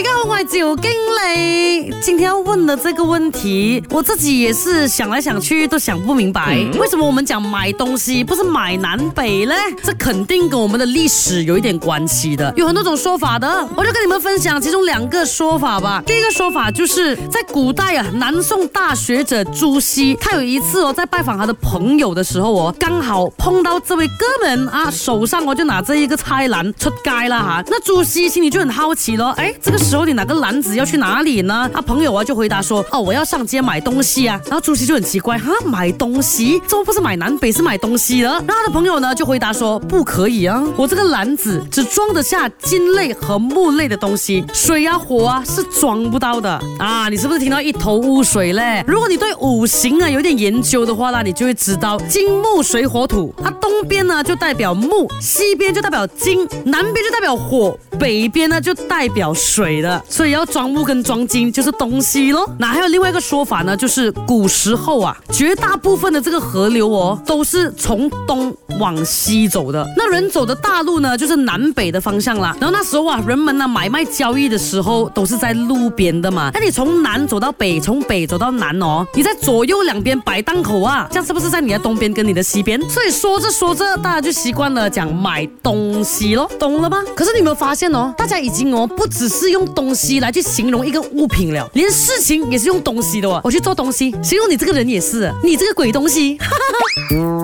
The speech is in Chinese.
大家好系酒经理。今天要问的这个问题，我自己也是想来想去都想不明白，为什么我们讲买东西不是买南北呢？这肯定跟我们的历史有一点关系的，有很多种说法的，我就跟你们分享其中两个说法吧。第一个说法就是在古代啊，南宋大学者朱熹，他有一次哦在拜访他的朋友的时候哦，刚好碰到这位哥们啊，手上我就拿着一个菜篮出街了哈。那朱熹心里就很好奇咯，哎，这个。时候你哪个篮子要去哪里呢？啊朋友啊就回答说，哦我要上街买东西啊。然后朱熹就很奇怪，哈买东西怎么不是买南北是买东西的。那他的朋友呢就回答说，不可以啊，我这个篮子只装得下金类和木类的东西，水啊火啊是装不到的啊。你是不是听到一头雾水嘞？如果你对五行啊有点研究的话，那你就会知道金木水火土，它东边呢就代表木，西边就代表金，南边就代表火，北边呢就代表水。所以要装木跟装金就是东西咯。那还有另外一个说法呢，就是古时候啊，绝大部分的这个河流哦都是从东往西走的。那人走的大路呢，就是南北的方向啦。然后那时候啊，人们呢买卖交易的时候都是在路边的嘛。那你从南走到北，从北走到南哦，你在左右两边摆档口啊，这样是不是在你的东边跟你的西边？所以说着说着，大家就习惯了讲买东西咯，懂了吗？可是你有没有发现哦，大家已经哦不只是用。用东西来去形容一个物品了，连事情也是用东西的哦。我去做东西，形容你这个人也是，你这个鬼东西。